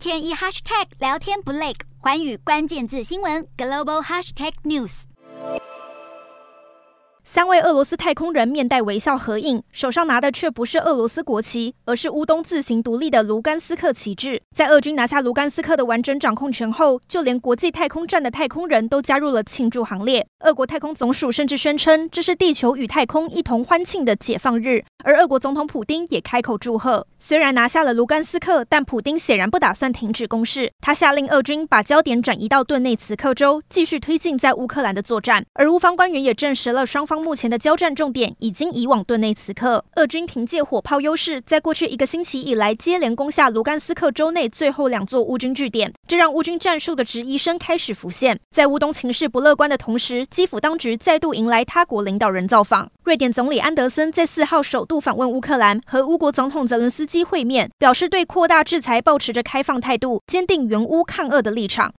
天一 hashtag 聊天不累，寰宇关键字新闻 global hashtag news。三位俄罗斯太空人面带微笑合影，手上拿的却不是俄罗斯国旗，而是乌东自行独立的卢甘斯克旗帜。在俄军拿下卢甘斯克的完整掌控权后，就连国际太空站的太空人都加入了庆祝行列。俄国太空总署甚至宣称，这是地球与太空一同欢庆的解放日。而俄国总统普丁也开口祝贺。虽然拿下了卢甘斯克，但普丁显然不打算停止攻势。他下令俄军把焦点转移到顿内茨克州，继续推进在乌克兰的作战。而乌方官员也证实了双方。目前的交战重点已经移往顿内茨克，俄军凭借火炮优势，在过去一个星期以来接连攻下卢甘斯克州内最后两座乌军据点，这让乌军战术的质疑声开始浮现。在乌东情势不乐观的同时，基辅当局再度迎来他国领导人造访。瑞典总理安德森在四号首度访问乌克兰，和乌国总统泽伦斯基会面，表示对扩大制裁保持着开放态度，坚定援乌抗俄的立场。